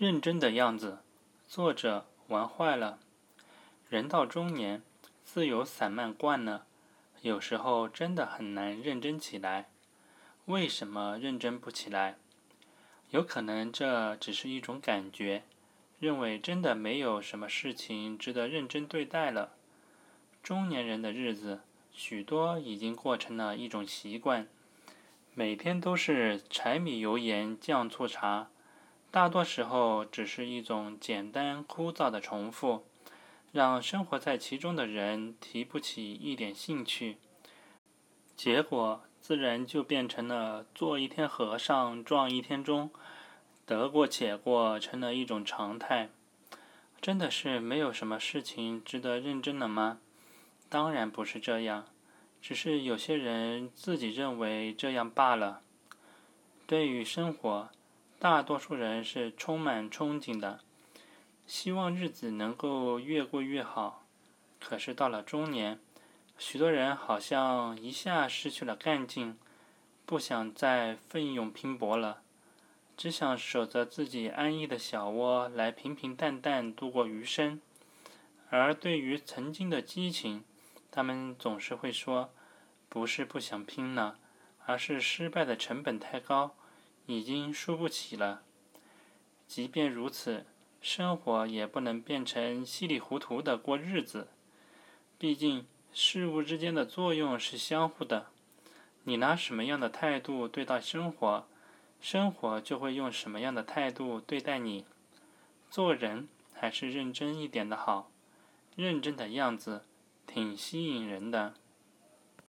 认真的样子，作者玩坏了。人到中年，自由散漫惯了，有时候真的很难认真起来。为什么认真不起来？有可能这只是一种感觉，认为真的没有什么事情值得认真对待了。中年人的日子，许多已经过成了一种习惯。每天都是柴米油盐酱醋茶，大多时候只是一种简单枯燥的重复，让生活在其中的人提不起一点兴趣。结果自然就变成了做一天和尚撞一天钟，得过且过成了一种常态。真的是没有什么事情值得认真的吗？当然不是这样。只是有些人自己认为这样罢了。对于生活，大多数人是充满憧憬的，希望日子能够越过越好。可是到了中年，许多人好像一下失去了干劲，不想再奋勇拼搏了，只想守着自己安逸的小窝来平平淡淡度过余生。而对于曾经的激情，他们总是会说：“不是不想拼了，而是失败的成本太高，已经输不起了。”即便如此，生活也不能变成稀里糊涂的过日子。毕竟，事物之间的作用是相互的。你拿什么样的态度对待生活，生活就会用什么样的态度对待你。做人还是认真一点的好，认真的样子。挺吸引人的。